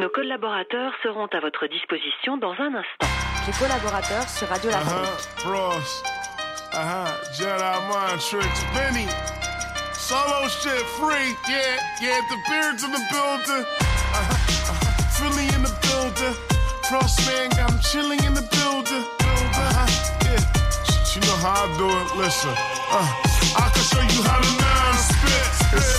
Nos collaborateurs seront à votre disposition dans un instant. Les collaborateurs sur Radio La Uh-huh, Frost. Uh-huh, Jedi mind tricks. Benny. Solo shit free. Yeah, yeah, the beards in the building. Uh-huh, uh-huh. Philly in the building. Frost man him chilling in the building. Uh-huh, yeah. You know how I do it. Listen. Uh, I can show you how to.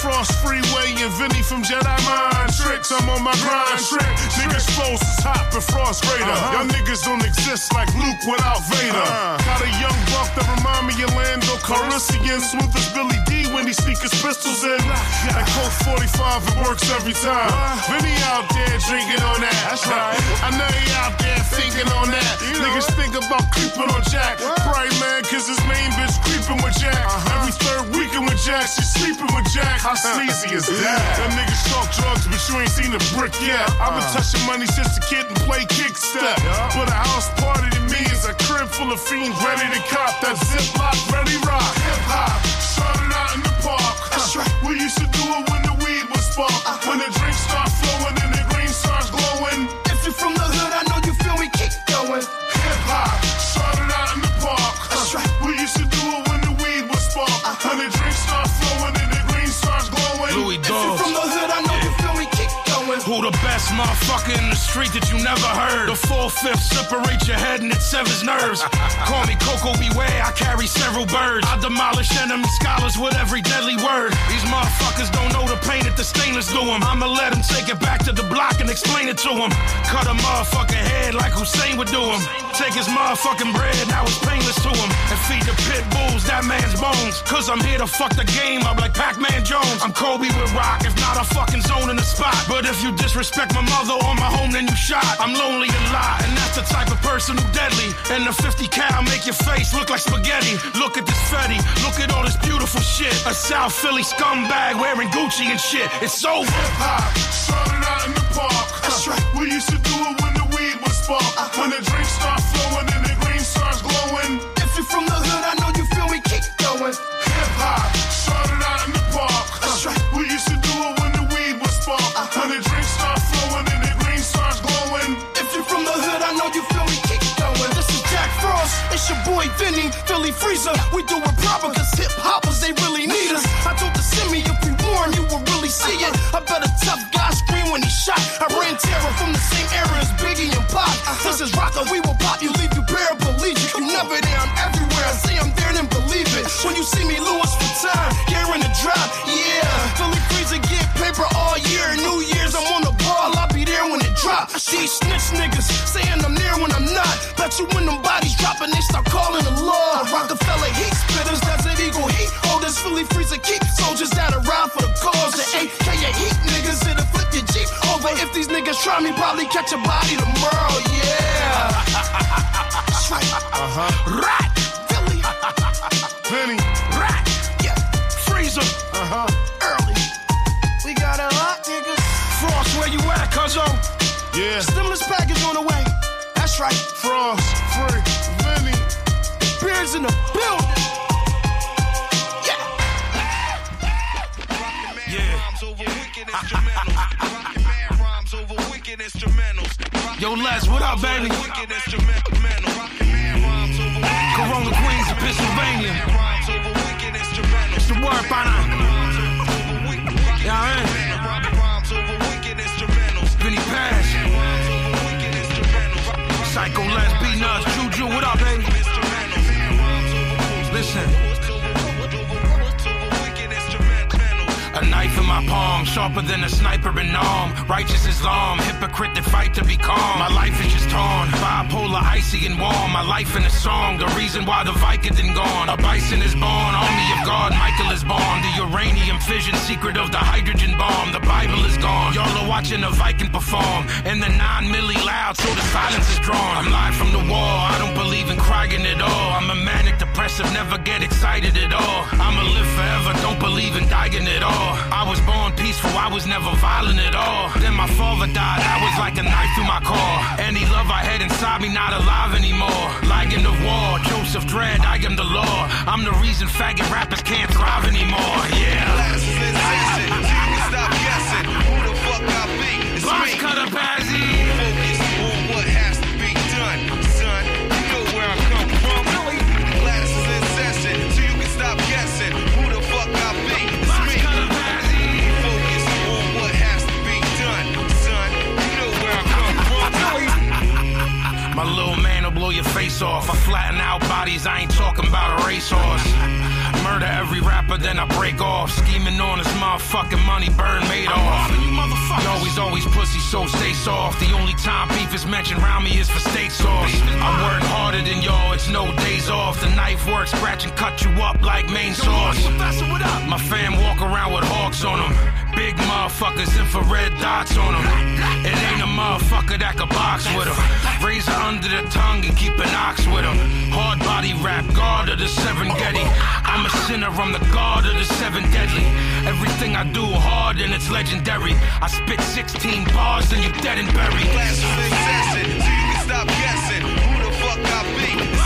Frost Freeway and Vinny from Jedi Mind Tricks. I'm on my grind trick. Niggas flows is hot but Frost greater. Y'all niggas don't exist like Luke without Vader. Got a young buck that remind me of Lando Calrissian. Smooth as Billy Dee when he sneak his pistols in. That Colt 45, it works every time. Vinny out there drinking on that. That's right. I know he out there thinking on that. Niggas think about creeping on Jack. Right, man, cause his main bitch creeping with Jack. Every third weekend with Jack, she sleeping with Jack. How sleazy is that? Them niggas talk drugs, but you ain't seen a brick yet. I've been touching money since a kid and play kick step. But a house party to me is a crib full of fiends ready to cop that ziplock, ready rock. Hip hop, started out in the park. That's right. We used to do it when the weed was spark. Uh-huh. When the drink start motherfucker in the street that you never heard? The full fifth separate your head and it severs nerves. Call me Coco Beware, I carry several birds. I demolish enemy scholars with every deadly word. These motherfuckers don't know the pain the stainless do 'em. I'ma let him take it back to the block and explain it to him. Cut a motherfucking head like Hussein would do him. Take his motherfucking bread, now it's painless to him. And feed the pit bulls that man's bones. Cause I'm here to fuck the game up like Pac-Man Jones. I'm Kobe with rock, if not a fucking zone in the spot. But if you disrespect my mother or my home, then you shot. I'm lonely a lot, and that's the type of person who deadly. And the 50 cal make your face look like spaghetti. Look at this Fetty, look at all this beautiful shit. A South Philly scumbag wearing Gucci and shit. It's over. Hip hop, started out in the park. That's right. We used to do it when the weed was spark. Uh-huh. When the drink start flowing and the green starts glowing. If you're from the hood, I know you feel me. Keep going. Hip hop, started out in the park. That's right. We used to do it when the weed was spark. Uh-huh. When the drink start flowing and the green starts glowing. If you're from the hood, I know you feel me. Keep going. This is Jack Frost. It's your boy Vinny, Philly Freezer. We do it proper cause hip hoppers, they really need us. See it. I bet a tough guy scream when he shot. I ran terror from the same era as Biggie and Pop. This is rocker, we will pop you, leave you paraplegic. You never there, I'm everywhere. I say I'm there, then believe it. When you see me, Louis Vuitton, gearing the drop. Yeah, Philly Freezer get paper all year. New Year's, I'm on the ball, I'll be there when it drop. These snitch niggas saying I'm there when I'm not. Bet you when them bodies drop and they start calling the law. Try me, probably catch a body tomorrow. Yeah. That's right. Uh-huh. Rat. Philly. Penny, Rat. Yeah. Freezer. uh-huh. Early. We got a lot, niggas. Frost, where you at, cuzzo? Yeah, Stimulus package on the way. That's right. Frost, Free, Vinny. Beards in the building. Yeah. Yo, Les, what up, baby? Corona Queens of Pennsylvania. It's the word by now. Yeah, Vinnie Paz. Psycho Les, B my palm, sharper than a sniper in arm. Righteous Islam, hypocrite that fight to be calm. My life is just torn, bipolar, icy and warm. My life in a song, the reason why the Vicodin gone. A bison is born, army of God, Michael is born. The uranium fission, secret of the hydrogen bomb. The Bible is gone. Y'all are watching a Viking perform, and the nine milli loud, so the silence is drawn. I'm live from the wall, I don't believe in crying at all. I'm a manic depressive, never get excited at all. I'ma live forever, don't believe in dying at all. I was born peaceful, I was never violent at all. Then my father died, I was like a knife through my core. Any love I had inside me, not alive anymore. Lion of war, Joseph Dredd, I am the law. I'm the reason faggot rappers can't thrive anymore. Yeah. Stop guessing. Who the fuck I be? It's me. off. I flatten out bodies, I ain't talking about a racehorse. Murder every rapper, then I break off. Scheming on this motherfucking money, burn made off. You always always pussy, so stay soft. The only time beef is mentioned around me is for steak sauce. I work harder than y'all, it's no days off. The knife works, scratch and cut you up like main sauce. My fam walk around with hawks on them. Big motherfuckers, infrared dots on them. It ain't a motherfucker that could box with them. Razor under the tongue and keep an ox with them. Hard body rap, guard of the seven Getty. I'm a sinner, I'm the god of the seven deadly. Everything I do hard and it's legendary. I spit 16 bars and you dead and buried. Session, so you can stop guessing who the fuck I be.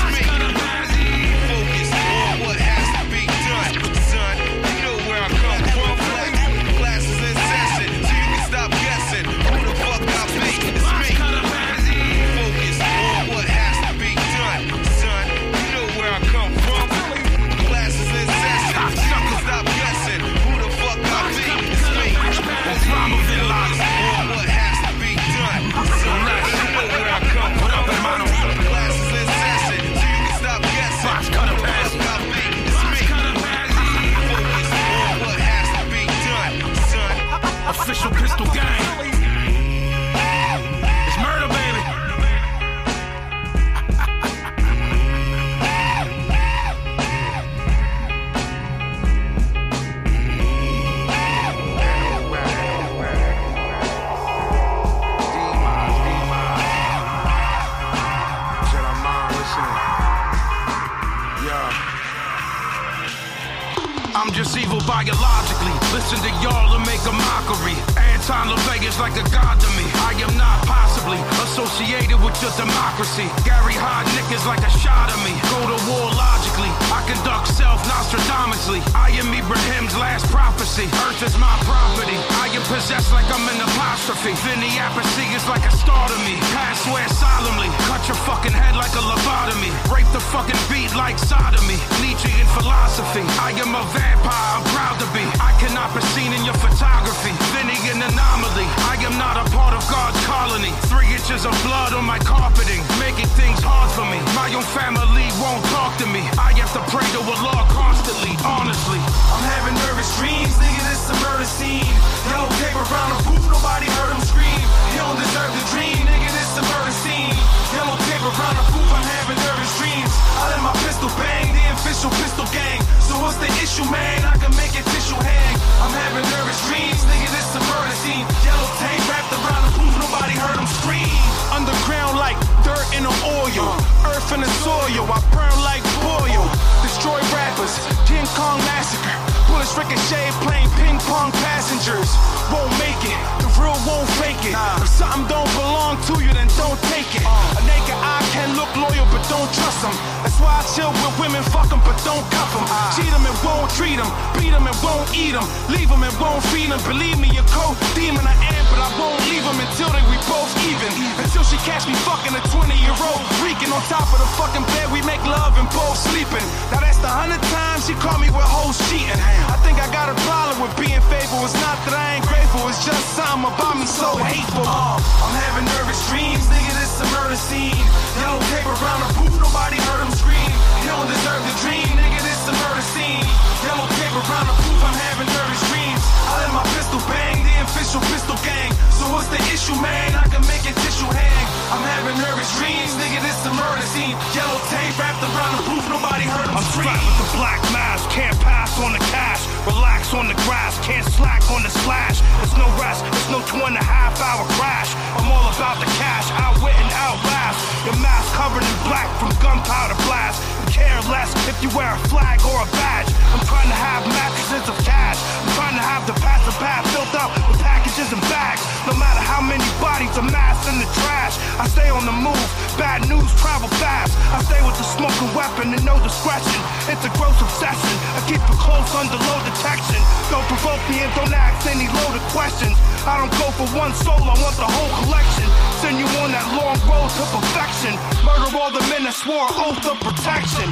Just evil biologically. Listen to y'all and make a mockery. Anton LaVey's like a god to me. I am not possibly associated with your democracy. Gary Heidnik is like a shot of me. Go to war logically. I conduct self Nostradamusly. I am Ibrahim's last prophecy. Earth is my property. I am possessed like I'm an apostrophe. Vinny Appice is like a star to me. Pass swear solemnly. Cut your fucking head like a lobotomy. Rape the fucking beat like sodomy. Nietzsche in philosophy. I am a vampire. I'm proud to be. I cannot be seen in your photography. Vinny an anomaly. I am not a part of God's colony. Three inches of blood on my carpeting. Making things hard for me. My own family won't talk to me. I have to pray to Allah constantly. Honestly. I'm having nervous dreams, nigga, this a murder scene. Yellow paper around the booth, nobody heard him scream. He don't deserve the dream, nigga, this a murder scene. Yellow paper around the booth, I'm having nervous dreams. I let my pistol bang, official pistol gang. So what's the issue, man? I can make it tissue hang. I'm having nervous dreams, nigga, this a murder scene. Yellow tape wrapped around the booth, nobody heard him scream. Underground like dirt in the oil, earth in the soil. I burn like oil. Destroy rappers, King Kong massacre. Bullets ricochet, playing ping pong passengers. Won't make it, the real won't fake it. If something don't belong to you, then don't take it. A naked eye can look loyal, but don't trust them. That's why I chill with women, fuck them, but don't cuff them. Cheat them and won't treat them. Beat them and won't eat them. Leave them and won't feed them. Believe me, a cold demon I am, but I won't leave them until they we both even. Until she catch me fucking a 20 year old. Reeking on top of the fucking bed, we make love and both sleeping. Now that's the hundred times she caught me with hoes cheating. I think I got a problem with being faithful. It's not that I ain't grateful, it's just something about me so hateful. Uh, I'm having nervous dreams, nigga, this a murder scene. Yellow paper around the booth, nobody heard him scream. He don't deserve the dream, nigga, this a murder scene. Yellow paper around the booth, I'm having nervous dreams. I let my pistol bang, the official pistol gang. So what's the issue, man? I can make it tissue hang. I'm having nervous dreams, nigga, this a murder scene. Yellow tape wrapped around the roof, nobody heard him I'm scream. strapped with the black mask, can't pass on the cash. Relax on the grass, can't slack on the slash. There's no rest, there's no two and a half hour crash. I'm all about the cash, outwit and outlast. Your mask covered in black from gunpowder blast. Care less if you wear a flag or a badge. I'm trying to have mattresses of cash. I'm trying to have the passive path filled up with packages and bags. No matter how many bodies are amassed in the trash, I stay on the move. Bad news travel fast. I stay with the smoking weapon and no discretion. It's a gross obsession. I keep it close under low detection. Don't provoke me and don't ask any loaded questions. I don't go for one soul, I want the whole collection. Send you on that long road to perfection. Murder all the men that swore oath of protection.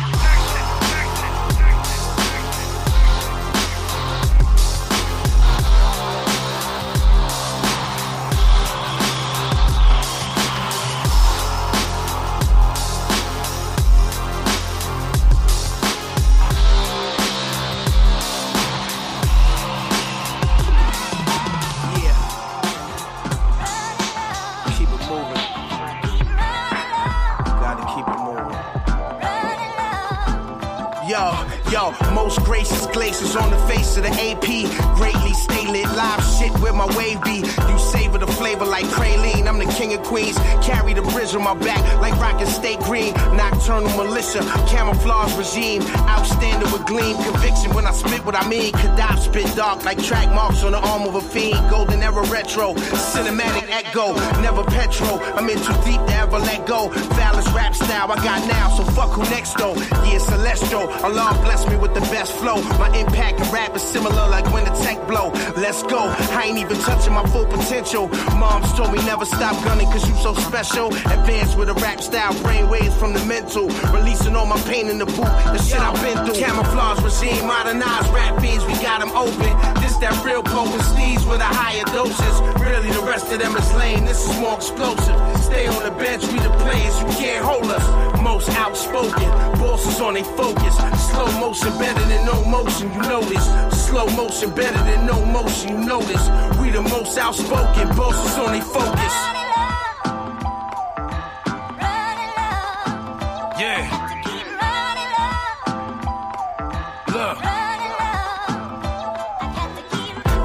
Glaciers on the face of the AP. Greatly stay lit, live shit with my wave be. You savor the flavor like praline. I'm the king of queens. Carry the bridge on my back like rockin' state green. Nocturnal militia, camouflage regime. Outstanding with gleam. Conviction when I spit what I mean. Kadab spit dark like track marks on the arm of a fiend. Golden era retro, cinematic echo. Never petrol. I'm in too deep to ever let go. Phallus rap style I got now, so fuck who next though. Yeah, celestial. Allah bless me with the best flow. My impact in rap is similar like when the tech blow. Let's go. I ain't even touching my full potential. Moms told me never stop gunning cause you so special. Advanced with a rap style, brain waves from the mental. Releasing all my pain in the boot. The shit I've been through. Camouflage regime, modernized rap beats, we got them open. This that real potent steez with a higher doses. Really, the rest of them is lame. This is more explosive. Stay on the bench, we the players, you can't hold us. Most outspoken, bosses on they focus. Slow motion better than no motion, you know this. Slow motion better than no motion, you know this. We the most outspoken, bosses on they focus. Yeah. Look.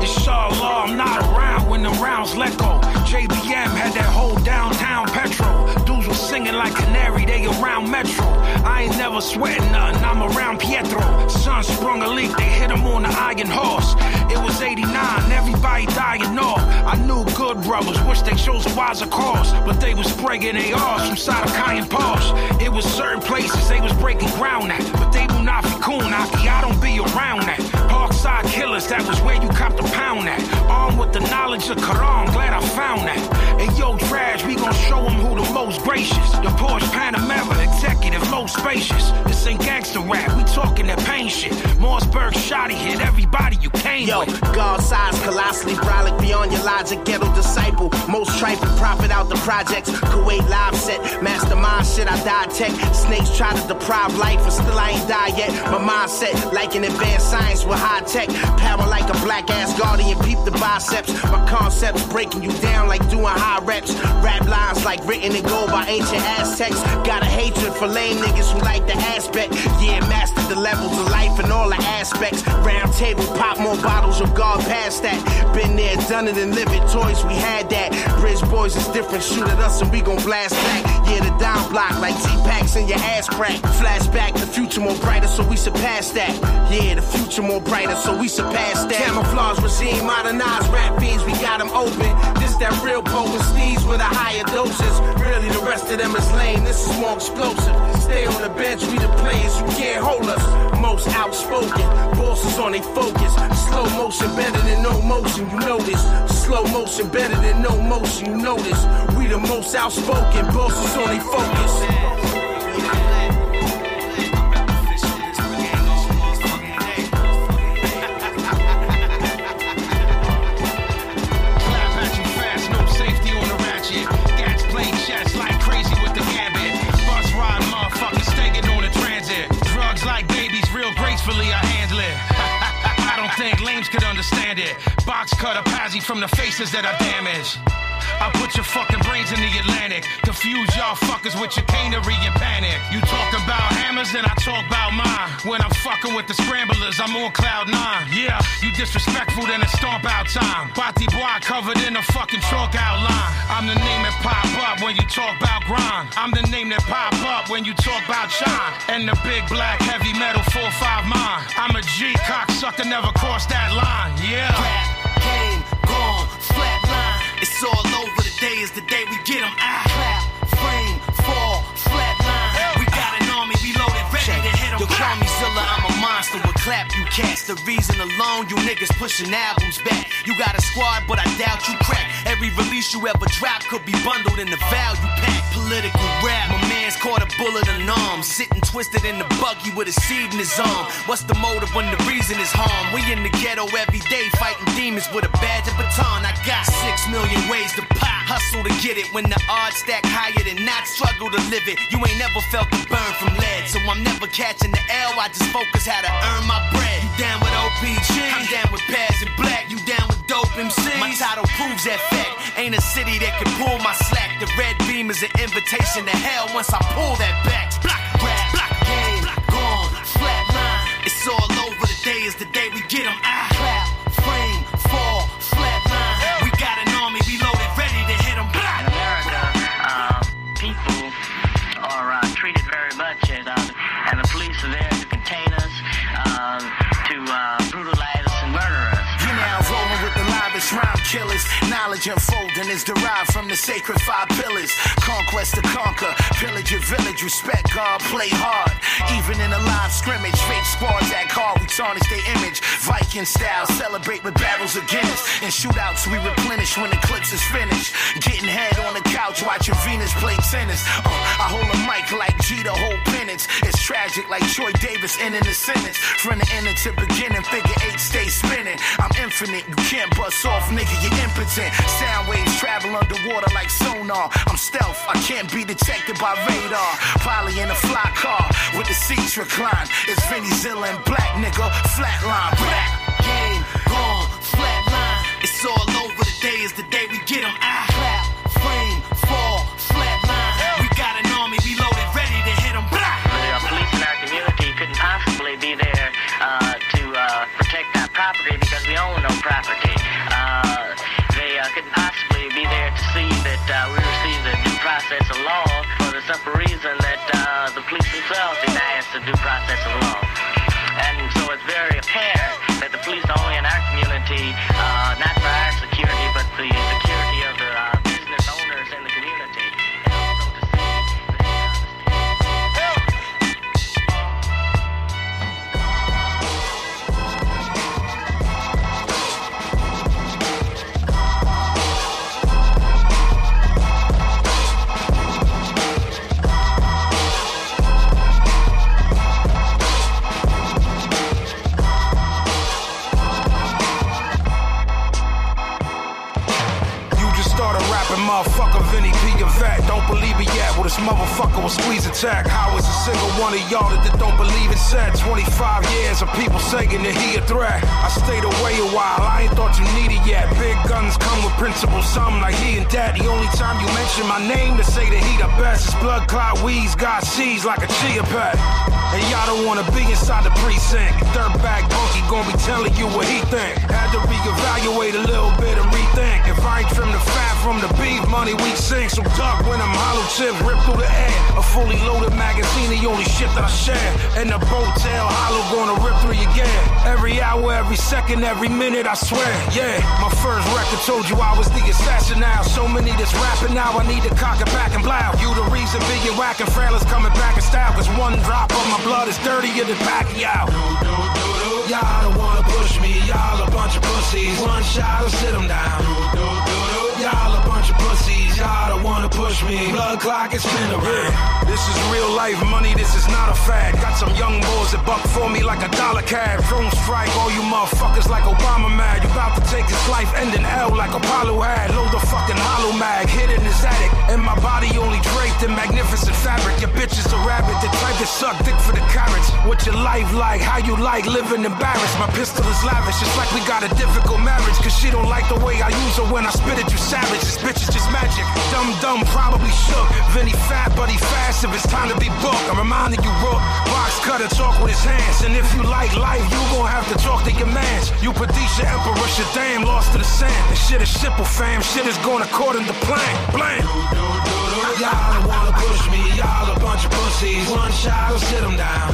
Inshallah, I'm not around when the rounds let go. JBM had that whole downtown petrol. Dudes was singing like canary, they around Metro. I ain't never sweating nothing, I'm around Pietro. Sun sprung a leak, they hit him on the iron horse. It was 89, everybody dying off. I knew good brothers, wish they chose a wiser cause. But they was spraying arse from Sadakai and Posh. It was certain places they was breaking ground at. But they be cool, Naki, I don't be around that. Parkside killers, that was where you copped the pound at. Armed with the knowledge of Quran, glad I found that. And yo, trash, we gon' show them who the most gracious. The Porsche Panamera, executive, most spacious. This ain't gangster rap, we talking that pain shit. Mossberg shotty hit everybody you came Yo, with. God size, colossally brolic beyond your logic, ghetto disciple. Most trifling profit out the projects. Kuwait live set, mastermind shit, I die tech. Snakes try to deprive life, and still I ain't die yet. My mindset, like an advanced science with high tech. Power like a black ass guardian, peep the biceps. My concepts breaking you down like doing high reps. Rap lines like written in gold by ancient Aztecs. Got a hatred for lame niggas who like the aspect. Yeah, mastered the levels of life and all the aspects. Round table, pop more bottles of God past that. Been there, done it, and live it. Toys, we had that. Bridge boys is different. Shoot at us and we gon' blast back. Yeah, the down block like T packs in your ass crack. Flashback, the future more brighter, so we surpass that. Yeah, the future more brighter, so we surpass that. Camouflage regime, modernized rap beats, we got them open. That real potent steez with a higher doses. Really, the rest of them is lame. This is more explosive. Stay on the bench, we the players, you can't hold us. Most outspoken, bosses on they focus. Slow motion better than no motion, you know this. Slow motion better than no motion, you know this. We the most outspoken, bosses on they focus. Think lames could understand it. Box cut a patsy from the faces that I damage. I put your fucking brains in the Atlantic. Confuse y'all fuckers with your canery and panic. You talk about hammers, then I talk about mine. When I'm fucking with the scramblers, I'm on cloud nine. Yeah, you disrespectful, then it's stomp out time. Bati boy covered in a fucking chalk outline. I'm the name that pop up when you talk about grind. I'm the name that pop up when you talk about shine. And the big black heavy metal 4-5 mine. I'm a G cocksucker, never cross that line. Yeah. Rap. It's all over. The day is the day we get 'em out. Clap, frame, fall, flatline. We got an army reloaded, ready to hit 'em. Yo, call me Zilla, I'm a monster with clap you cats. The reason alone you niggas pushing albums back. You got a squad, but I doubt you crack. Every release you ever drop could be bundled in the value pack. Political rap, caught a bullet in arm. Sitting twisted in the buggy with a seed in his arm. What's the motive when the reason is harm? We in the ghetto every day fighting demons with a badge and baton. I got six million ways to pop. Hustle to get it when the odds stack higher than not struggle to live it. You ain't never felt the burn from lead, so I'm never catching the L. I just focus how to earn my bread. You down with OPG? I'm down with Paz and Black. You down with dope MCs? My title proves that fact. Ain't a city that can pull my slack. The red beam is an invitation to hell once I pull that back. Block rap, block game, gone, flatline. It's all over the day is the day we get them. I ah. Killers. Knowledge unfolding is derived from the sacred five pillars. Conquest to conquer, pillage your village, respect God, play hard. Even in a live scrimmage, fake squads act hard, we tarnish their image. Viking style, celebrate with barrels of Guinness. In shootouts, we replenish when the clips is finished. Getting head on the couch, watching Venus play tennis. Uh, I hold a mic like G to hold penance. It's tragic like Troy Davis ending the sentence. From the ending to beginning, figure eight stay spinning. I'm infinite, you can't bust off, nigga, you're impotent. Sound waves travel underwater like sonar. I'm stealth, I can't be detected by radar. Polly in a fly car with the seats reclined. It's Vinny Zilla and Black nigga, flatline. Black. Game gone, flatline. It's all over. The day is the day we get them. I this motherfucker will squeeze attack. How is a single one of y'all that don't believe it said? 25 years of people saying that he a threat. I stayed away a while, I ain't thought you needed yet. Big guns come with principles, some like he and that. The only time you mention my name to say that he the best is blood clot weeds, got seeds like a chia pet. And y'all don't wanna be inside the precinct. Dirtbag bunkie gonna be telling you what he think. Had to reevaluate a little bit and rethink. If I ain't trim the fat from the beef, money we sink. So duck when I'm hollow tips rip through the air. A fully loaded magazine, the only shit that I share. And the boat tail hollow gonna rip through your gear. Every hour, every second, every minute, I swear. Yeah, my first record told you I was the assassin now. So many that's rapping now, I need to cock it back and blow. You the reason being whack and frail is coming back in style. Cause one drop of my blood is dirtier than Pacquiao. Y'all don't wanna push me, y'all a bunch of pussies. One shot will sit them down. Y'all a bunch of pussies, y'all don't wanna push me. Blood clock is spin around. This is real life money, this is not a fad. Got some young boys that buck for me like a dollar cab. Drone strike all you motherfuckers like Obama mad. You about to take his life, ending L like Apollo had. Load the fucking hollow mag, hit in his attic. And my body only draped in magnificent fabric. Your bitch is a rabbit, the type that suck dick for the carrots. What your life like, how you like living embarrassed. My pistol is lavish, it's like we got a difficult marriage. Cause she don't like the way I use her when I spit it, you savage. This bitch is just magic. Dumb, dumb, probably shook. Vinny fat, but he fast if it's time to be booked. I'm reminding you, Rook. Box cutter, talk with his hands. And if you like life, you gon' have to talk to your mans. You Padishah Emperor, shit lost to the sand. This shit is simple, fam. Shit is going according to plan. Blam. Y'all don't wanna push me, y'all a bunch of pussies. One shot will sit them down.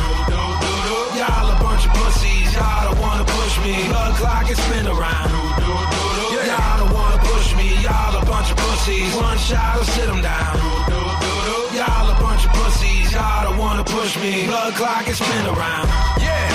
Y'all a bunch of pussies, y'all don't wanna push me. Blood clock is spin around. Pussies. One shot will sit them down. Y'all a bunch of pussies, y'all don't wanna push me. Blood clock is spin around. Yeah,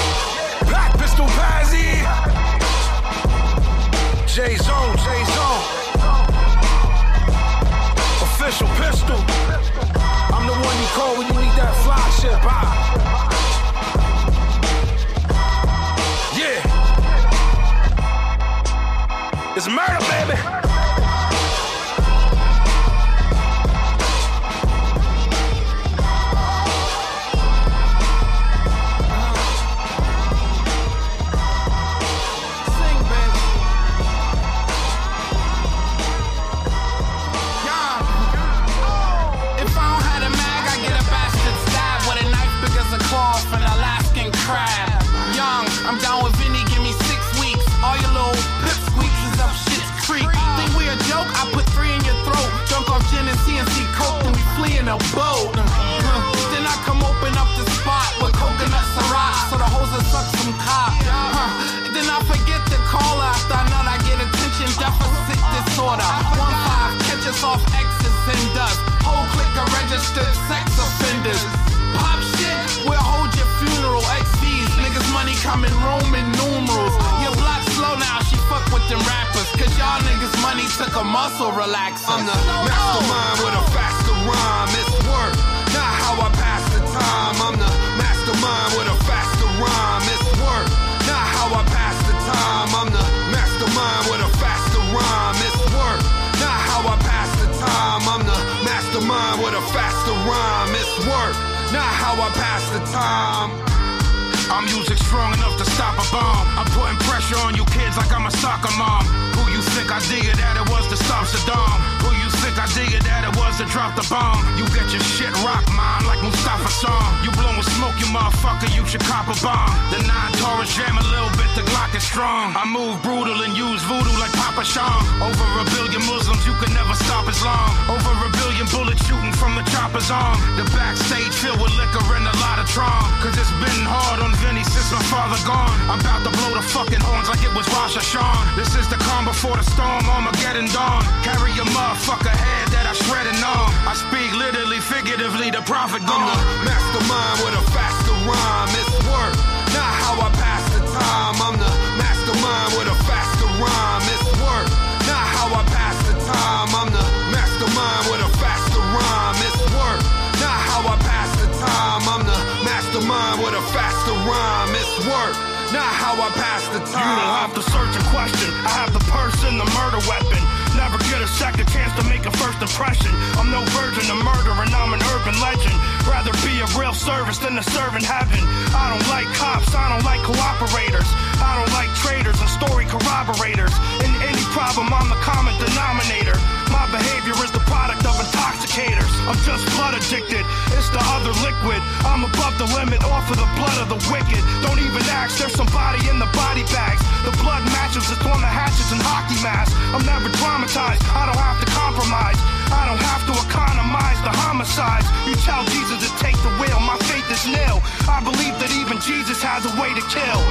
to drop the bomb? You get your shit rocked, mom, like Mustafa song. You blowing smoke, you motherfucker, you should cop a bomb. The nine Taurus jam a little bit, the Glock is strong. I move brutal and use voodoo like Papa Sham. Over a billion Muslims, you can never stop Islam. Over a billion bullets shooting from the chopper's arm. The backstage filled with liquor and a lot of trauma. Cause it's been hard on Vinny since my father gone. I'm about to blow the fucking horns like it was Rosh Hashanah. This is the calm before the storm, Armageddon dawn. Carry your motherfucker head I shredded on. I speak literally, figuratively, the prophet I'm the uh, mastermind with a faster rhyme. It's work, not how I pass the time. I'm the mastermind with a faster rhyme. It's work, not how I pass the time. I'm the mastermind with a faster rhyme. It's work, not how I pass the time. I'm the mastermind with a faster rhyme. It's work, not how I pass the time. You don't have to search and question. I have the purse and the murder weapon. Second chance to make a first impression. I'm no virgin to murder and I'm an urban legend. Rather be a real service than a servant heaven. I don't like cops, I don't like cooperators. I don't like traitors and story corroborators. Problem, I'm the common denominator. My behavior is the product of intoxicators. I'm just blood addicted, it's the other liquid. I'm above the limit, off of the blood of the wicked. Don't even ask, there's somebody in the body bags. The blood matches, it's on the hatchets and hockey masks. I'm never traumatized, I don't have to compromise. I don't have to economize the homicides. You tell Jesus to take the wheel, my faith is nil. I believe that even Jesus has a way to kill.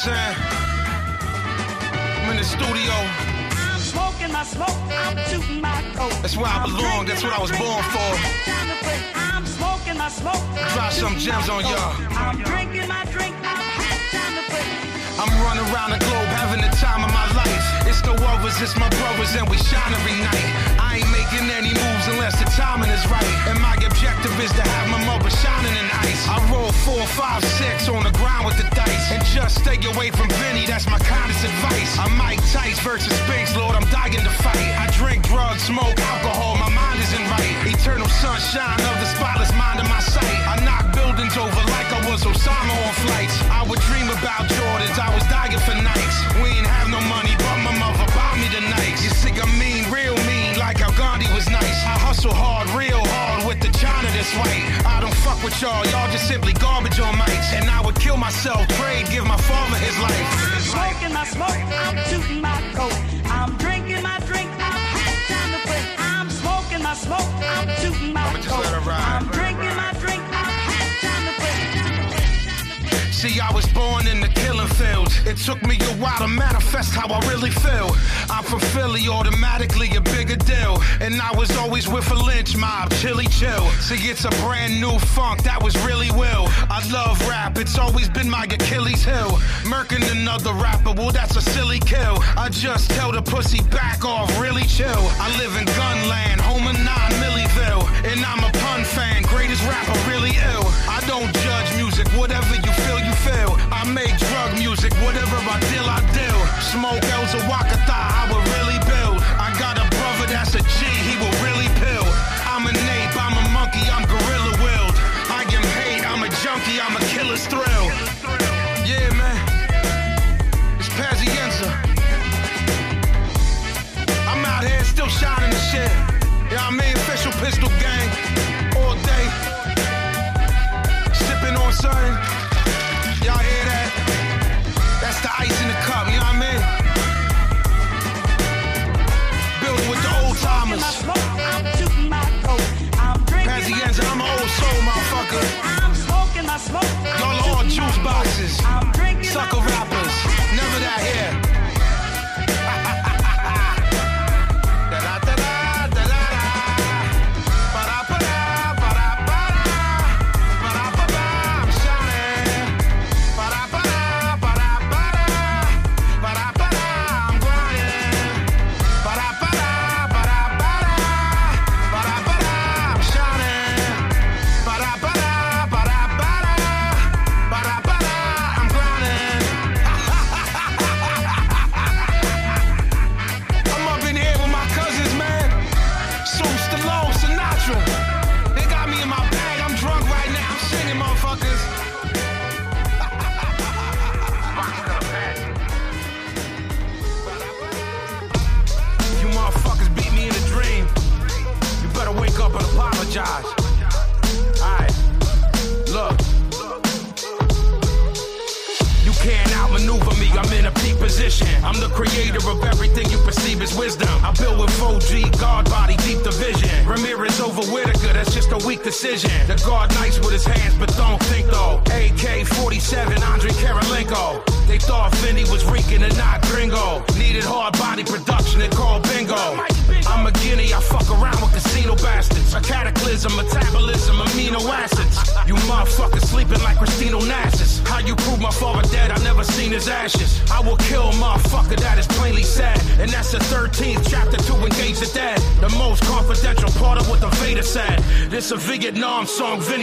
I'm saying? I'm in the studio. I'm smoking my smoke, I'm shooting my coat. That's where I belong, that's what I was born for. had time to quit. I'm smoking my smoke. Drop some gems on y'all. I'm drinking my drink, I've had time to quit. I'm running around the globe having the time of my life. It's no others, it's my brothers, and we shine every night. I ain't making any moves unless the timing is right. And my objective is to have my mother shining in ice. I roll four, five, six on the ground with the dice. And just stay away from Vinny, that's my kindest advice. I'm Mike Tice versus Spinks, Lord, I'm dying to fight. I drink drugs, smoke alcohol, my mind isn't right. Eternal sunshine of the spotless mind in my sight. I knock buildings over like I was Osama on flights. I would dream about Jordans, I was dying for nights. We ain't have no money, but my mother bought me the nights. You see, real mean, hustle hard, real hard with the China that's white. I don't fuck with y'all, y'all just simply garbage on mics. And I would kill myself, trade, give my father his life. I'm smoking my smoke, I'm shooting my coat. I'm drinking my drink, I've had time to quit. I'm smoking my smoke, I'm shooting my coat. let her ride. I'm drinking my See, I was born in the killing fields. It took me a while to manifest how I really feel. I'm from Philly, automatically a bigger deal. And I was always with a lynch mob, chilly chill. See, it's a brand new funk, that was really will. I love rap, it's always been my Achilles heel. Murking another rapper, well, that's a silly kill. I just tell the pussy back off, really chill. I live in Gunland, home of 9 Milliville. And I'm a pun fan, greatest rapper, really ill. I don't judge music, whatever you feel. I make drug music, whatever I deal, I deal. Smoke L's Wakata, I will Sucker my drink. rappers.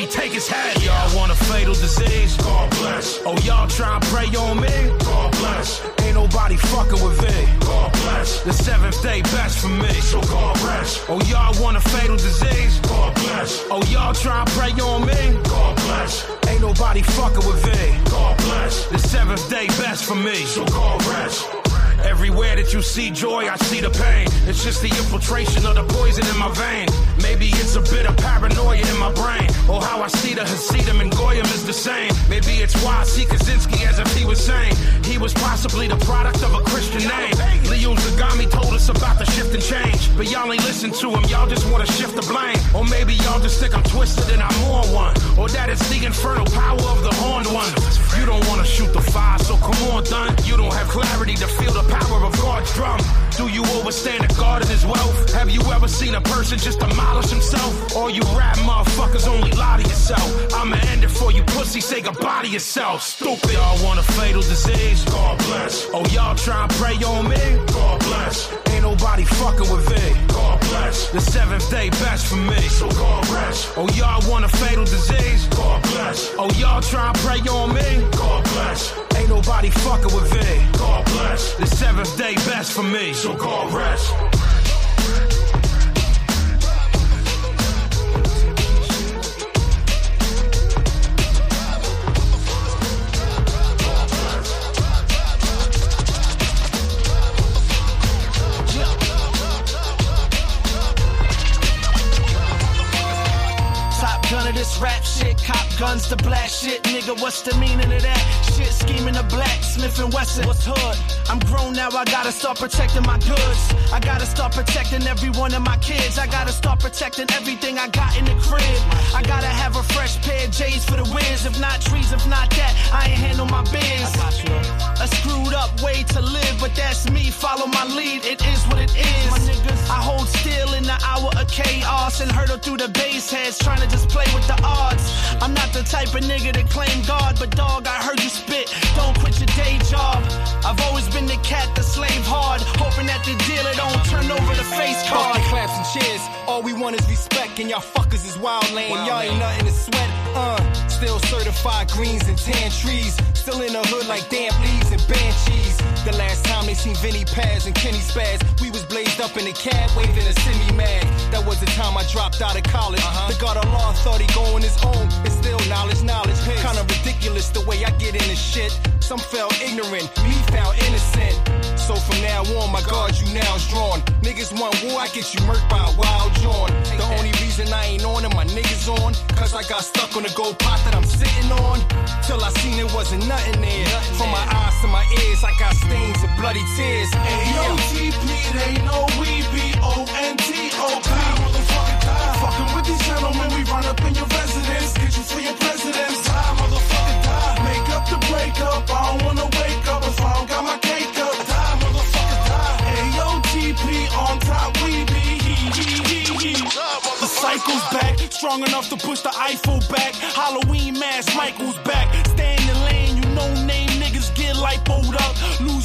Take his head. See joy, I see the pain. It's just the infiltration of the poison in my vein. Maybe it's a bit of paranoia in my brain. Or how I see the Hasidim and Goyim is the same. Maybe it's why I see Kaczynski as if he was saying he was possibly the product of a Christian name. Leo Zagami told us about the shift and change. But y'all ain't listen to him, y'all just wanna shift the blame. Or maybe y'all just think I'm twisted and I'm on one. Or that it's the infernal power of the horned one. You don't wanna shoot the fire, ever seen a person just demolish himself? Or you rap motherfuckers only lie to yourself? I'ma end it for you pussy, say goodbye to yourself. Stupid. Y'all want a fatal disease? God bless. Oh, y'all try and pray on me? God bless. Ain't nobody fucking with V. God bless. The seventh day best for me. So God rest. Oh, y'all want a fatal disease? God bless. Oh, y'all try and pray on me? God bless. Ain't nobody fucking with V. God bless. The seventh day best for me. So God rest. Rap shit, cop guns to blast shit, nigga. What's the meaning of that? Shit scheming the black, Smith and Wesson. What's hood? I'm grown now, I gotta start protecting my goods. I gotta start protecting every one of my kids. I gotta start protecting everything I got in the crib. I gotta have a fresh pair of J's for the whiz. If not trees, if not that, I ain't handle my biz. A screwed up way to live, but that's me. Follow my lead, it is what it is. My niggas, I hold still in the hour of chaos and hurdle through the base heads, trying to just play with the odds. I'm not the type of nigga to claim God, but dog, I heard you spit. Don't quit your day job. I've always been the cat that slave hard, hoping that the dealer don't turn over the face Fuck card. the claps and cheers. All we want is respect, and y'all fuckers is wild lame. y'all ain't nothing to sweat. Uh, still certified greens and tan trees. Still in the hood like damp leaves and banshees. The last time they seen Vinnie Paz and Kenny Spaz, we was blazed up in the cab waving a semi mag. That was the time I dropped out of college. Uh-huh. The God of law thought he going his own. It's still knowledge, knowledge. Kinda ridiculous the way I get into shit. Some fell ignorant, me found innocent. So from now on, my guard, you now is drawn. Niggas want war, I get you murked by a wild John. The only reason I ain't on and my niggas on, cause I got stuck on the gold pot that I'm sitting on. Till I seen it wasn't nothing there. From my eyes to my ears, I got stains of bloody tears. Y O T P, it ain't no we B-O-N-T-O-P. Motherfucking die. Fucking with these gentlemen, we run up in your residence. Get you for your president's time, motherfucker, die. Make up the breakup, I don't wanna strong enough to push the Eiffel back. Halloween mask, Michael's back. Stay in the lane, you know name niggas get lipoed up. Lose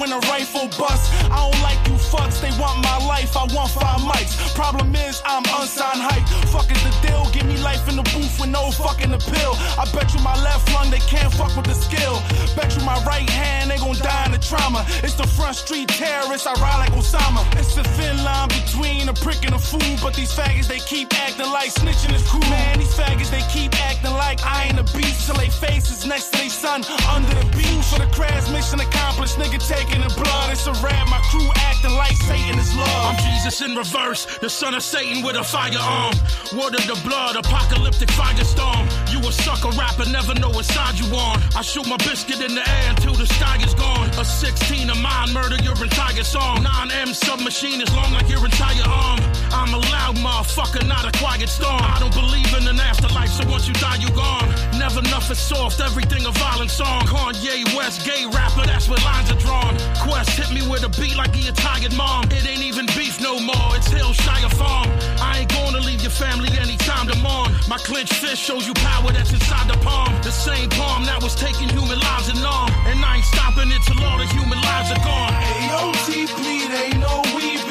when a rifle bust. I don't like you fucks, they want my life. I want five mics. Problem is, I'm unsigned hype. Fuck is the deal? Give me life in the booth with no fucking appeal. I bet you my left lung, they can't fuck with the skill. Bet you my right hand, they gon' die in the trauma. It's the front street terrorists, I ride like Osama. It's the thin line between a prick and a fool. But these faggots, they keep acting like snitching is cool. Man, these faggots, they keep acting like I ain't a beast. Till they faces next to they son under the beach. For the crash mission accomplished, nigga taking the blood. It's a rap, my crew acting like Satan is love. I'm Jesus in reverse, the son of Satan with a firearm. Word of the blood, apocalyptic firestorm. You a sucker rapper, never know what side you on. I shoot my biscuit in the air until the sky is gone. A 16 of mine, murder your entire song. 9M submachine is long like your entire arm. I'm a loud motherfucker, not a quiet storm. I don't believe in an afterlife, so once you die, you gone. Never enough nothing soft, everything a violent song. Kanye West, gay rapper, that's where lines are drawn. Quest hit me with a beat like a tired mom. It ain't even beef no more, it's Hillshire Farm. I ain't gonna leave your family anytime to mourn. My clenched fist shows you power that's inside the palm. The same palm that was taking human lives and arm. And I ain't stopping it till all the human lives are gone. AOTP, they know we be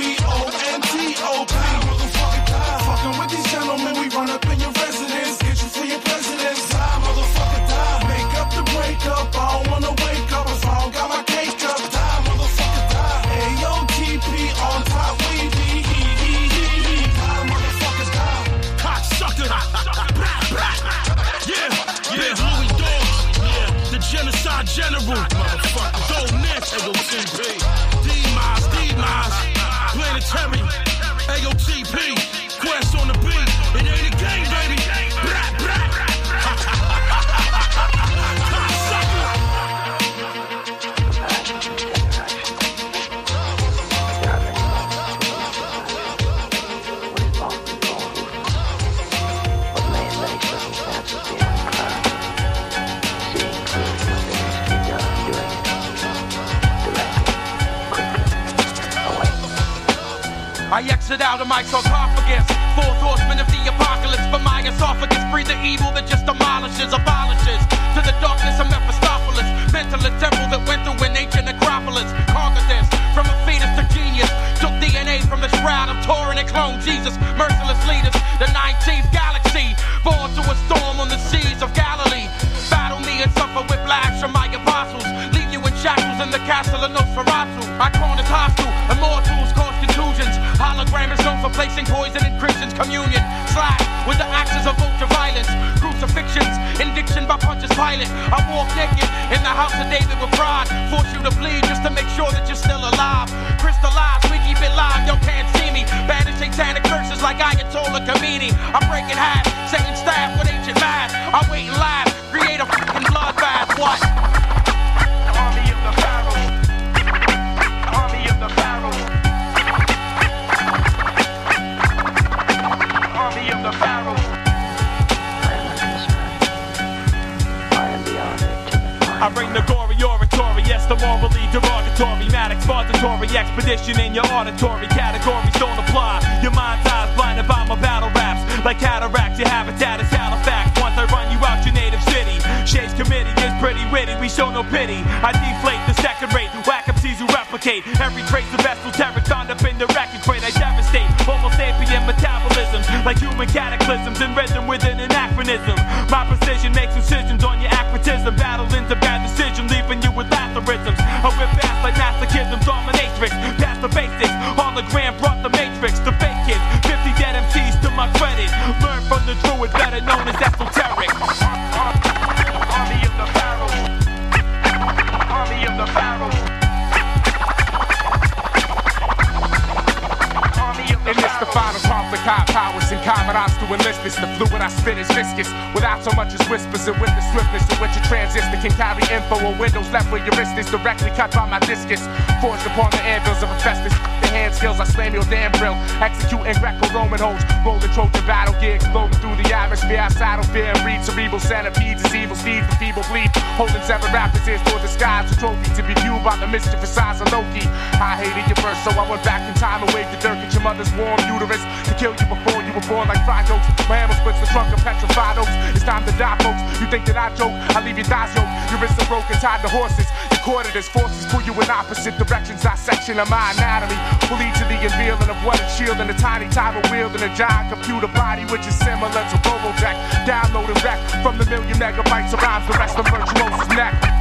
exit out of my sarcophagus. Fourth horseman of the apocalypse. For my esophagus, breathe the evil that just demolishes, abolishes. To the darkness of Mephistopheles. Mental temple that went through an ancient necropolis. Conquered this from a fetus to genius. Took DNA from the shroud of Turin and cloned Jesus. Merciless leaders, the 19th galaxy. Born to a storm on the seas of Galilee. Battle me and suffer with whiplash from my apostles. Leave you in shackles in the castle of Nosferatu. I cornered hostile, contusions. Hologram is known for placing poison in Christians' communion. Slash with the axes of ultra violence. Crucifixions, indiction by Pontius Pilate. I walk naked in the house of David with pride. Force you to bleed just to make sure that you're still alive. Crystallized, we keep it live, yo can't see me. Banish satanic curses like Ayatollah Khomeini. I'm breaking half, Satan staff with ancient math. I wait and laugh, create a fucking bloodbath. What? Expository expedition in your auditory categories don't apply. Your mind's eyes blinded by my battle raps, like cataracts. Your habitat is Halifax. Once I run you out your native city, Shades committee is pretty witty. We show no pity. I deflate the second rate, whack MCs who replicate every trace of esoteric found up in the record crate. I devastate Homo sapien metabolisms like human cataclysms in rhythm with an anachronism. My precision makes incisions on your acrotism, battle into bad decision, leaving you with aphorisms. I whip fast like Hologram brought the matrix, the fake kids. 50 dead MCs to my credit. Learn from the druid, better known as esoteric. Army of the Pharaoh. Army of the Pharaoh. And it's the final conflict, high powers and comrades to enlist this. The fluid I I spit is viscous, without so much as whispers, and with the swiftness to which a transistor can carry info or windows left where your wrist is directly cut by my discus. Forged upon the anvils of Hephaestus. The hand skills, I slam your damn grill. Executing Greco-Roman hoes, rolling Trojan battle gear, exploding through the atmosphere. I saddle fear and read cerebral centipedes as evil speed for feeble bleed. Holding seven rappers ears toward the skies, a trophy to be viewed by the mischievous eyes of Loki. I hated your verse, so I went back in time and waved the dirt at your mother's warm uterus to kill you before you were born like fried jokes. My hammer splits the trunk of petrified oaks. It's time to die, folks. You think that I joke? I leave your thighs yoked. Your wrists are broken, tied to horses. Your coordinates forces pull you in opposite directions. Dissection of my anatomy will lead to the unveiling of what it's shielding. A tiny timer wielding a giant computer body, which is similar to Robotech. Download and wreck from the million megabytes of rhymes. The rest of virtuoso's neck.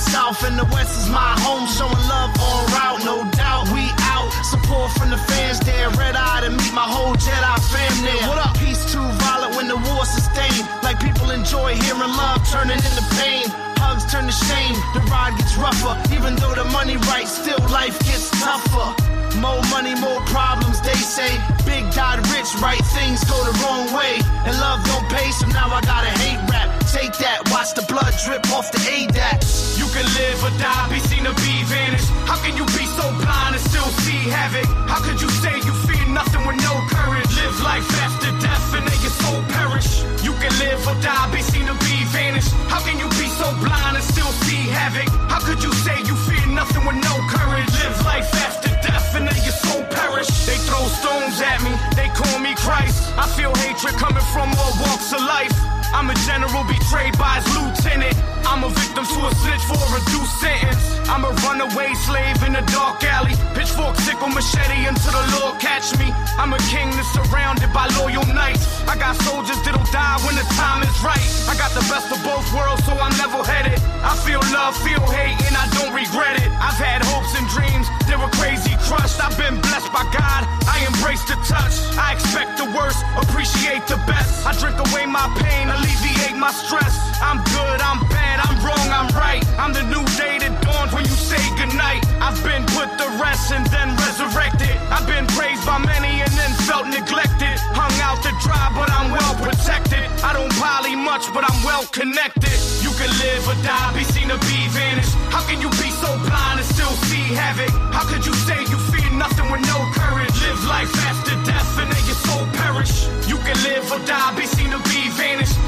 South, and the West is my home. Showing love on route, no doubt. We out, support from the fans there. Red eye to meet my whole Jedi fam there. What up? Peace too violent when the war sustained. Like people enjoy hearing love turning into pain. Turn to shame, the ride gets rougher. Even though the money right, still life gets tougher. More money, more problems, they say. Big died rich, right things go the wrong way. And love don't pay, so now I gotta hate rap. Take that, watch the blood drip off the ADAT. You can live or die, be seen or be vanished. How can you be so blind and still see havoc? How could you say you fear nothing with no courage? Live life after death and then your soul perish. You can live or die, be seen or be vanished. How can you be so blind and still see havoc? How could you say you fear nothing with no courage? Live life after death and then your soul perish. They throw stones at me, they call me Christ. I feel hatred coming from all walks of life. I'm a general betrayed by his lieutenant. I'm a victim to a snitch for a reduced sentence. I'm a runaway slave in a dark alley. Pitchfork, sickle, machete until the Lord catch me. I'm a king that's surrounded by loyal knights. I got soldiers that'll die when the time is right. I got the best of both worlds, so I'm level headed. I feel love, feel hate, and I don't regret it. I've had hopes and dreams, they were crazy crushed. I've been blessed by God, I embrace the touch. I expect the worst, appreciate the best. I drink away my pain, alleviate my stress. I'm good, I'm bad, I'm wrong, I'm right. I'm the new day that dawns when you say goodnight. I've been put to rest and then resurrected. I've been praised by many and then felt neglected. Hung out to dry, but I'm well protected. I don't poly much, but I'm well connected. You can live or die, be seen or be vanished. How can you be so blind and still see havoc? How could you say you fear nothing with no courage? Live life after death and then your soul perish. You can live or die, be seen.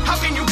How can you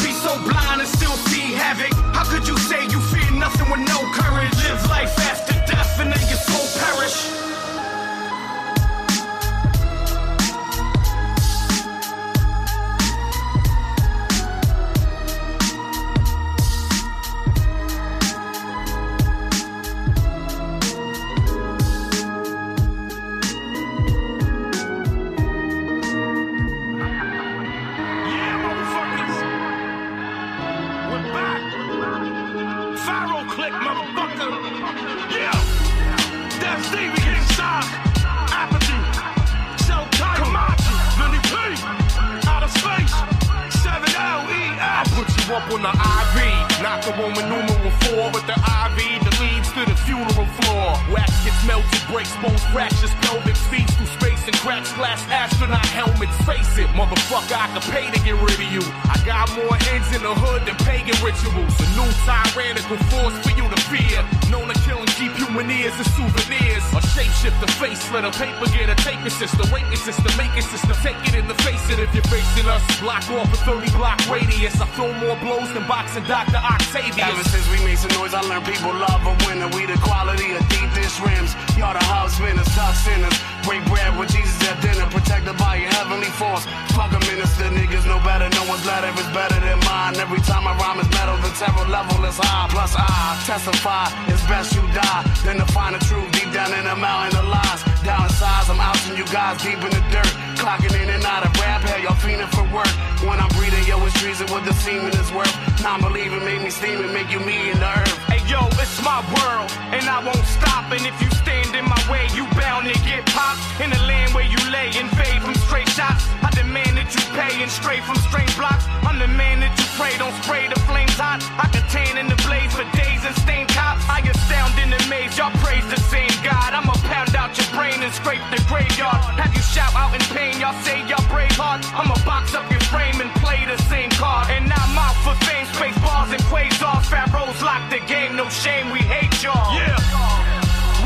the Roman numeral four, but the IV that leads to the funeral floor. Wax gets melted, breaks bones, fractures, velvet speeds through space and cracks glass astronaut helmets. Face it, motherfucker, I could pay to get rid of you. I got more heads in the hood than pagan rituals. A new tyrannical force for you to fear. Known to kill and keep human ears as souvenirs. A shapeshifter, face slitter, paper get a assist, wake assist, make assist, take it in the face it if you're facing us. Block off a 30 block radius. I throw more blows than boxing Dr. Octavius. Ever since we made some noise, I learned people love a winner. We the quality of deep dish rims. Y'all the hub spinners, tough sinners. Break bread with Jesus at dinner, protected by your heavenly force. Fuck a minister, niggas know better. No one's letter is better than mine. Every time I rhyme is metal, the terror level is high. Plus I testify, it's best you die than to find the truth deep down in the mountain of lies. Down in size, I'm outing you guys deep in the dirt. Clocking in and out of rap, hell, y'all fiending for work. When I'm breathing, yo, it's treason what the semen is worth. Non believing make me steam and make you me in the earth. Yo, it's my world, and I won't stop. And if you stand in my way, you bound to get popped. In the land where you lay and fade from straight shots. I demand that you pay and stray from strange blocks. I'm the man that you pray, don't spray the flames hot. I can tan in the blaze for days and stain cops. I astound in the maze, y'all praise the same God. I'ma pound out your brain and scrape the graveyard. Have you shout out in pain, y'all say y'all brave heart. I'ma box up your frame and play the same card. And I'm out for fame, space bars and quasars. Pharaohs lock the game, no shame, we hate y'all. Yeah,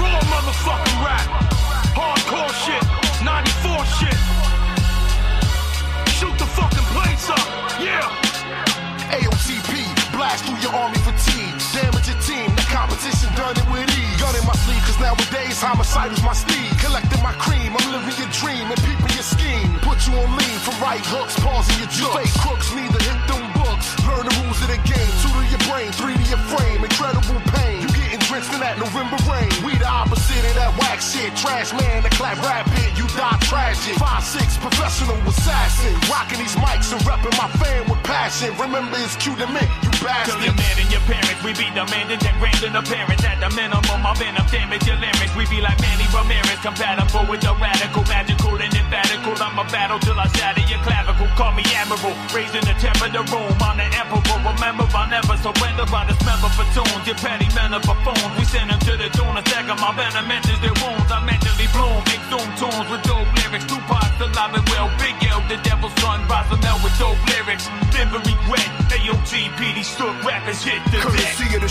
raw motherfucking rap, hardcore shit, 94 shit. Shoot the fucking place up, yeah. AOTP, blast through your army fatigue. Damage your team, the competition done it with ease. Gun in my sleeve, cause nowadays homicide is my steed. Collecting my cream, I'm living your dream and peeping your scheme. Put you on lean for right hooks, pausing your jokes. Fake crooks need to hit them books. Learn the rules of the game, two to your brain, three to your frame. Incredible pain. You getting drenched in that November rain. We the opposite of that whack shit. Trash man, the clap rap hit, you die tragic. Five six professional assassin. Rocking these mics and repping my fan with passion. Remember it's cute to me, you bastard. Kill your man and your parents, we be demanding and grand in appearance. At the minimum, I've been damage your lyrics. We be like Manny Ramirez, compatible with the radical, magical and emphatical. I'm a battle till I shatter your clavicle. Call me admiral, raising the temp of the room. I'm the emperor. Remember, I never surrender by the smell of platoons. Your petty men are buffoons. We send them to the tune, attack of my venom enters their wounds. I mentally bloom, make zoom tunes with dope lyrics. Two parts alive and well. Big L, the devil's son, Rosamel with dope lyrics. Never regret. AOT, PD, stood rappers hit the deck. Courtesy of the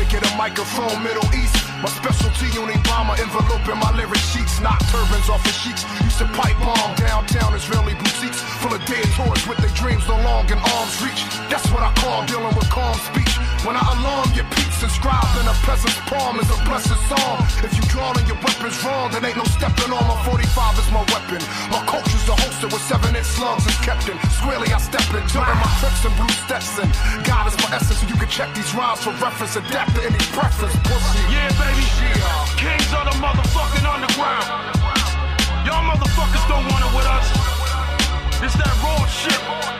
streets, making a microphone Middle East. My specialty on Obama envelope in my lyric sheets. Knock turbans off of sheets. Used to pipe bomb downtown Israeli boutiques full of dead toys with their dreams no longer in arm's reach. That's what I call dealing with calm speech. When I alarm your peaks, inscribed in a peasant's palm is a blessed psalm. If you drawing your weapons wrong, then ain't no stepping on. My 45 is my weapon. My culture's a holster with seven inch slugs is kept in. Squarely I step in, jumping my trips and blue steps in. God is my essence, so you can check these rhymes for reference. Adapt to any preference, pussy. Yeah, baby. Kings of the motherfucking underground. Y'all motherfuckers don't want it with us. It's that raw shit.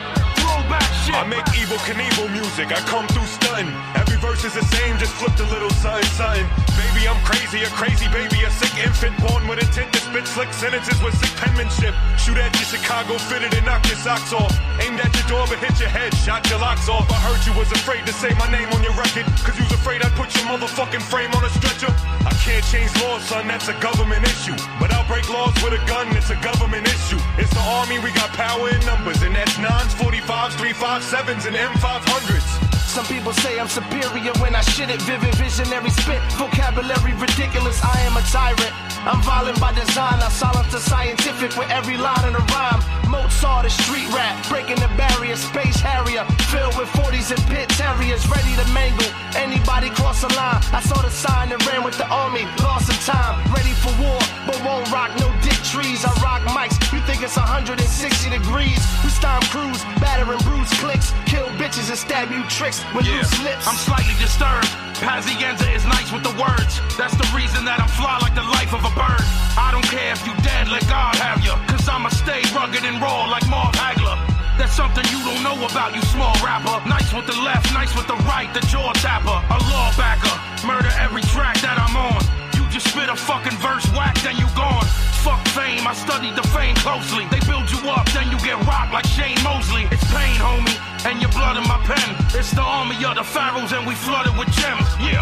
Shit. I make Evel Knievel music, I come through stunting. Every verse is the same, just flipped a little something, something. Baby, I'm crazy, a crazy baby, a sick infant born with intent to spit slick sentences with sick penmanship. Shoot at your Chicago fitted and knock your socks off. Aimed at your door but hit your head, shot your locks off. I heard you was afraid to say my name on your record, cause you was afraid I'd put your motherfucking frame on a stretcher. I can't change laws, son, that's a government issue. But I'll break laws with a gun, it's a government issue. It's the army, we got power in numbers, and that's nines, 45s, 357s, and M500s. Some people say I'm superior when I shit it. Vivid visionary spit, vocabulary ridiculous. I am a tyrant. I'm violent by design. I silence the scientific with every line in a rhyme. Mozart is street rap, breaking the barrier. Space Harrier, filled with 40s and pit terriers, ready to mangle anybody cross the line. I saw the sign and ran with the army, lost some time, ready for war, but won't rock no dick trees. I rock mics. You think it's 160 degrees? We storm crews, batter and bruise clicks, kill bitches and stab you tricks with Yeah, loose lips. I'm slightly disturbed. Pazienza is nice with the words. That's the reason that I'm fly like the life of a bird. I don't care if you dead, let God have you. Cause I'ma stay rugged and raw like Marv Hagler. That's something you don't know about, you small rapper. Nice with the left, nice with the right, the jaw tapper. A law backer. Murder every track that I'm on. Spit a fucking verse whack, then you gone. Fuck fame, I studied the fame closely. They build you up, then you get rocked like Shane Mosley. It's pain, homie, and your blood in my pen. It's the army of the pharaohs, and we flooded with gems. Yeah,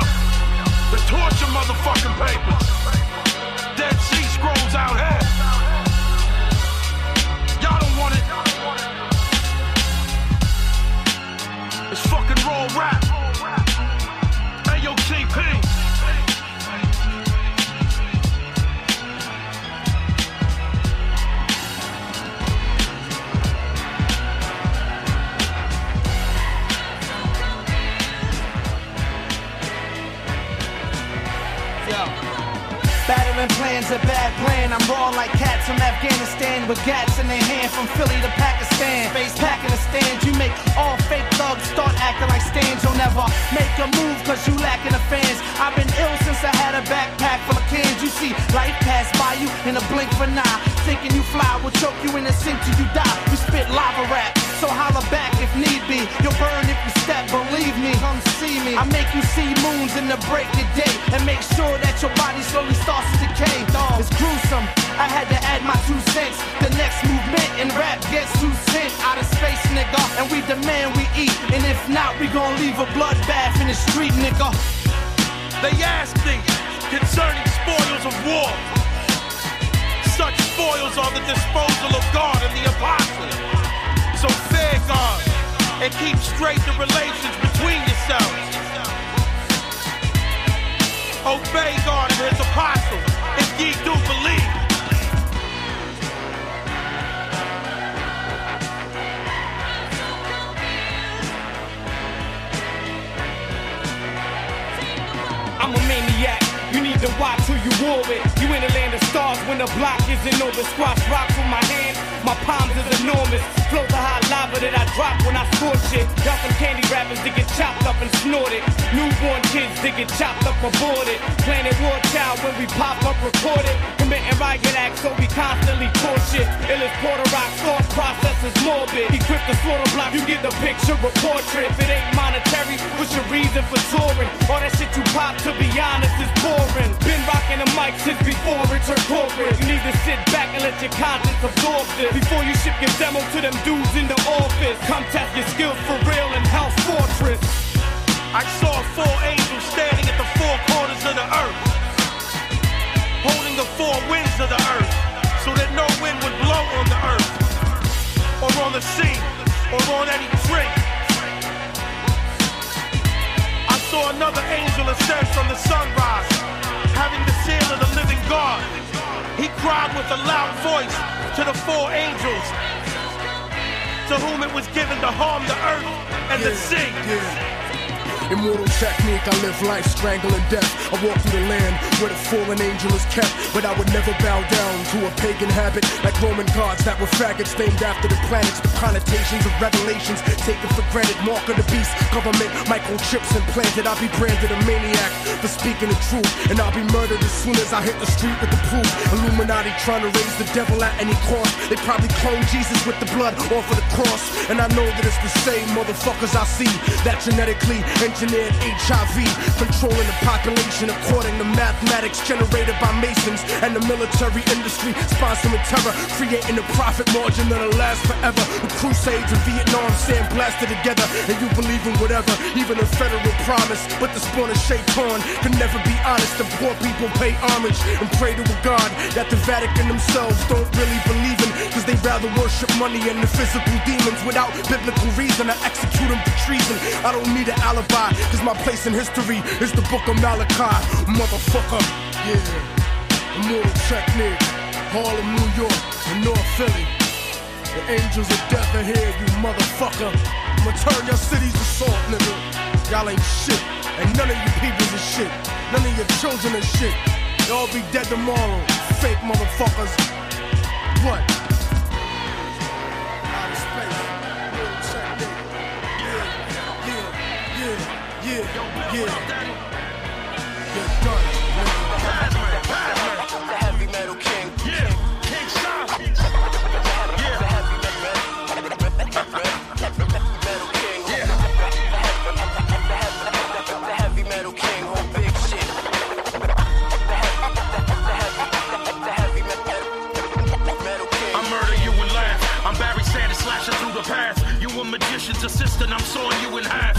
the torture motherfucking papers. Dead Sea Scrolls out Having plans a bad plan. I'm raw like cats from Afghanistan with gats in their hand from Philly to Pakistan. Face packing a stand, you make all fake thugs start acting like stands. You'll never make a move cause you lacking the fans. I've been ill since I had a backpack full of cans. You see, life pass by you in a blink for an eye. Thinking you fly will choke you in the sink till you die. We spit lava rap, so holler back if need be. You'll burn if you step, believe me. Come see me. I make you see moons in the break of day and make sure that your body slowly starts to decay. It's gruesome. I had to add my two cents. The next movement in rap gets two cents out of space, nigga. And we demand we eat. And if not, we gon' leave a bloodbath in the street, nigga. They ask me concerning spoils of war. Such spoils are the disposal of God and the apostle. So fear God and keep straight the relations between yourselves. Obey God and his apostle if ye do You to watch who you war with. You in the land of stars when the block isn't over. Squash rocks with my hand. My palms is enormous. Flow the hot lava that I drop when I scorch it. Got some candy rappers that get chopped up and snorted. Newborn kids that get chopped up aborted. Planet war child when we pop up recorded. Committing riot acts so we constantly torture. Illest Porter Rock thought process is morbid. Equip the slaughter block, you get the picture, a portrait. If it ain't monetary, what's your reason for touring? All that shit you pop, to be honest, is boring. Been rocking the mic since before it turned. You need to sit back and let your conscience absorb this. Before you ship your demo to them dudes in the office. Come test your skills for real in Hell's Fortress. I saw four angels standing at the four corners of the earth, the four winds of the earth, so that no wind would blow on the earth, or on the sea, or on any tree. I saw another angel ascend from the sunrise, having the seal of the living God. He cried with a loud voice to the four angels, to whom it was given to harm the earth and the sea. Immortal technique, I live life strangling death. I walk through the land where the fallen angel is kept, but I would never bow down to a pagan habit like Roman gods that were faggots named after the planets. The connotations of revelations taken for granted. Mark of the beast, government microchips implanted. I'll be branded a maniac for speaking the truth, and I'll be murdered as soon as I hit the street with the proof. Illuminati trying to raise the devil at any cost. They probably clone Jesus with the blood off of the cross, and I know that it's the same motherfuckers I see that genetically engineered HIV, controlling the population according to mathematics generated by Masons and the military industry, sponsoring terror, creating a profit margin that'll last forever. The Crusades in Vietnam stand blasted together, and you believe in whatever, even a federal promise. But the spawn of Shaitan can never be honest. The poor people pay homage and pray to a God that the Vatican themselves don't really believe in, because they'd rather worship money and the physical demons without biblical reason. I execute them for treason. I don't need an alibi, because my place in history is the book of Malachi. Motherfucker, yeah. Immortal technique, Harlem, New York, and North Philly. The angels of death are here, you motherfucker. I'ma turn your cities to salt, nigga. Y'all ain't shit, and none of you peoples is shit. None of your children is shit. Y'all be dead tomorrow, fake motherfuckers. What? Yeah, yeah, yeah, yeah. You're done, nigga. The heavy metal king. Yeah, King Sean. The heavy metal king, whole big shit. I murder you and laugh. I'm Barry Sanders slashing through the path. You a magician's assistant, I'm sawing you in half.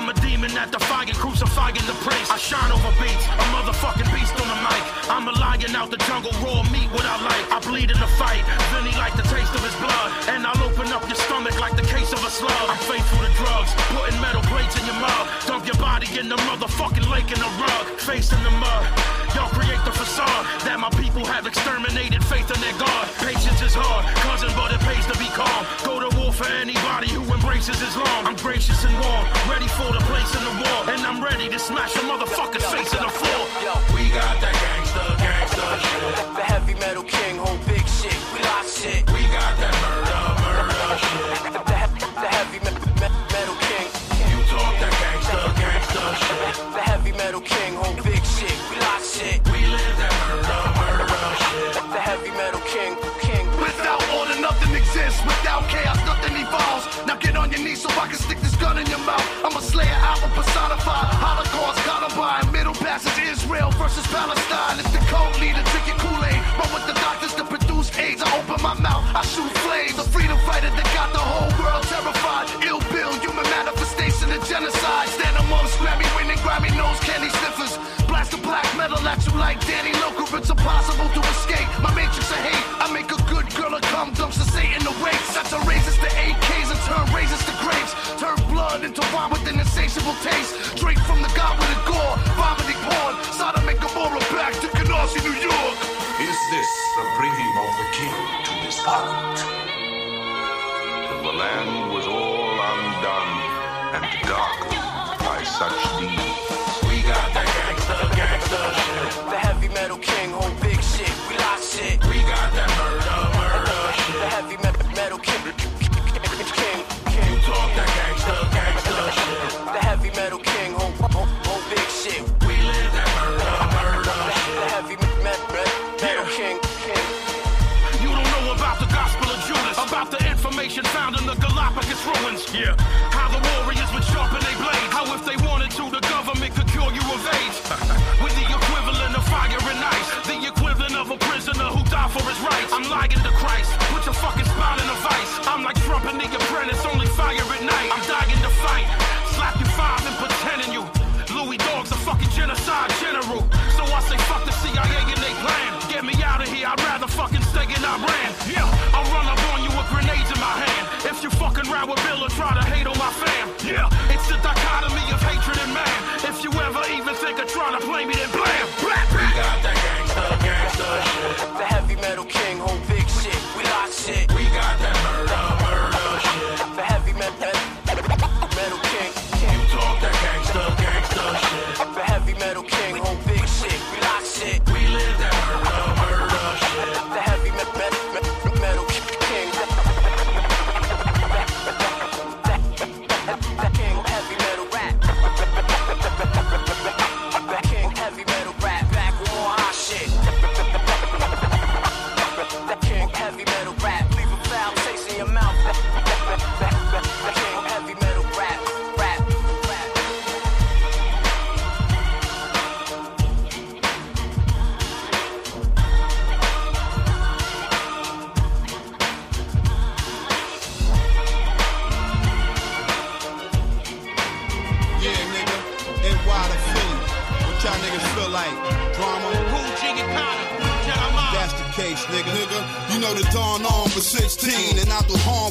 I'm a demon that defying, crucifying the priest. I shine over beats, a motherfucking beast on the mic. I'm a lion out the jungle, raw meat without light. I bleed in the fight, Vinnie like the taste of his blood. And I'll open up your stomach like the case of a slug. I'm faithful to drugs, putting metal plates in your mouth. Dump your body in the motherfucking lake in the rug. Face in the mud. Y'all create the facade that my people have exterminated faith in their God. Patience is hard, cousin, but it pays to be calm. Go to war for anybody who embraces Islam. I'm gracious and warm, ready for the place in the war. And I'm ready to smash a motherfucker's face in the floor. We got that gangster, gangster shit. The heavy metal king, whole big shit. We lost shit. house. Now get on your knees so I can stick this gun in your mouth. I'm a slayer, album personified. Holocaust, Columbine, Middle Passage, Israel versus Palestine. It's the code leader drinking Kool Aid. But with the doctors to produce AIDS, I open my mouth, I shoot flames. A freedom fighter that got the whole world terrified. Ill Bill, human manifestation of genocide. Stand amongst Grammy winning, Grammy nose candy sniffers. Blast the black metal at you like Danny Lilker. It's impossible to escape. My matrix of hate. I make a good girl a cum dumps to Satan away. Blood into wine with an insatiable taste. Drink from the god with a gore, vomiting porn. Sodom make Gomorrah back to Canarsie, New York. Is this the bringing of the king to his? Till the land was all undone and darkened by such deeds.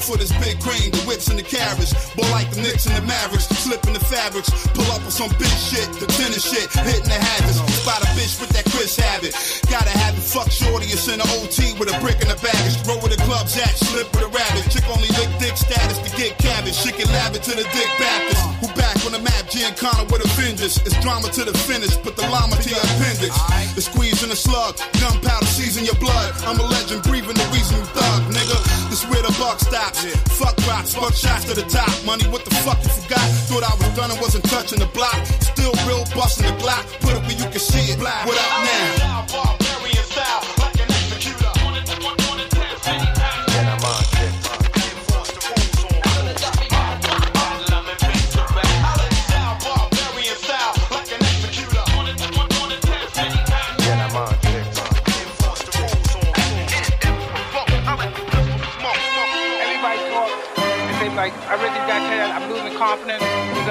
For this big cream, the whips and the carriage. Boy, like the Knicks and the Mavericks, slipping the fabrics, pull up on some big shit, the tennis shit, hitting the habits. Spot a bitch with that Chris habit. Gotta have it, fuck shorty, it's in the OT with a brick in the baggage. Roll with the clubs at, slip with a rabbit. Chick only lick dick status to get cabbage. She can lab it to the dick Baptist. Who back on the map, Giancana with a vengeance. It's drama to the finish, put the llama to your appendix. The squeeze and the slug, gunpowder season your blood. I'm a legend, breathing the reason you thug, nigga. This where the buck stops. Fuck rocks, fuck shots to the top. Money, what the fuck you forgot? Thought I was done and wasn't touching the block. Still real busting the Glock. Put it where you can see it. Black. What up now? Everybody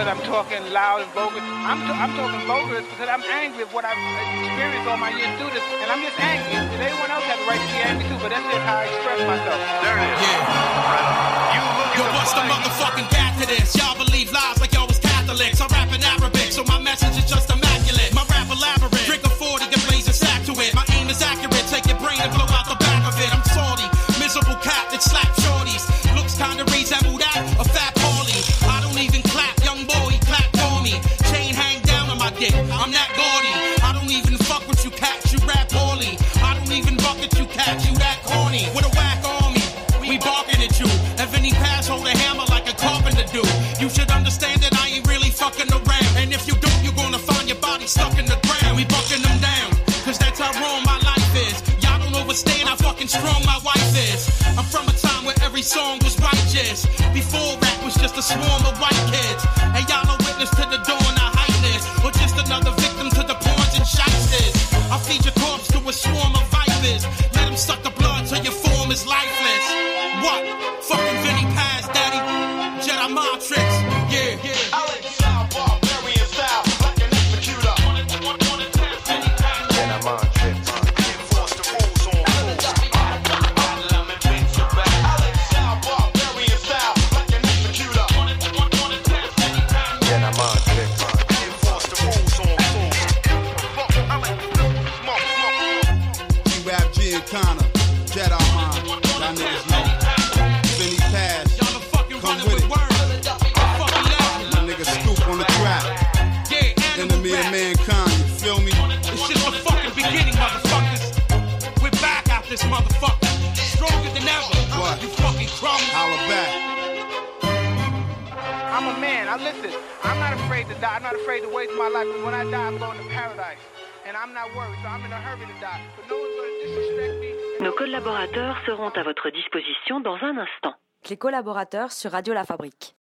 I'm talking loud and vulgar. I'm, t- I'm talking vulgar because I'm angry at what I've experienced all my years through this, and I'm just angry. And everyone else has the right to be angry too, but that's just how I express myself. There it is. Yeah. Yo, what's the motherfucking gap to this? Y'all believe lies like y'all was Catholics. I rap in Arabic, so my message is just immaculate. My rap elaborate. Drink a 40 and blaze a sack to it. My aim is accurate. Take your brain and blow out Les collaborateurs sur Radio La Fabrique.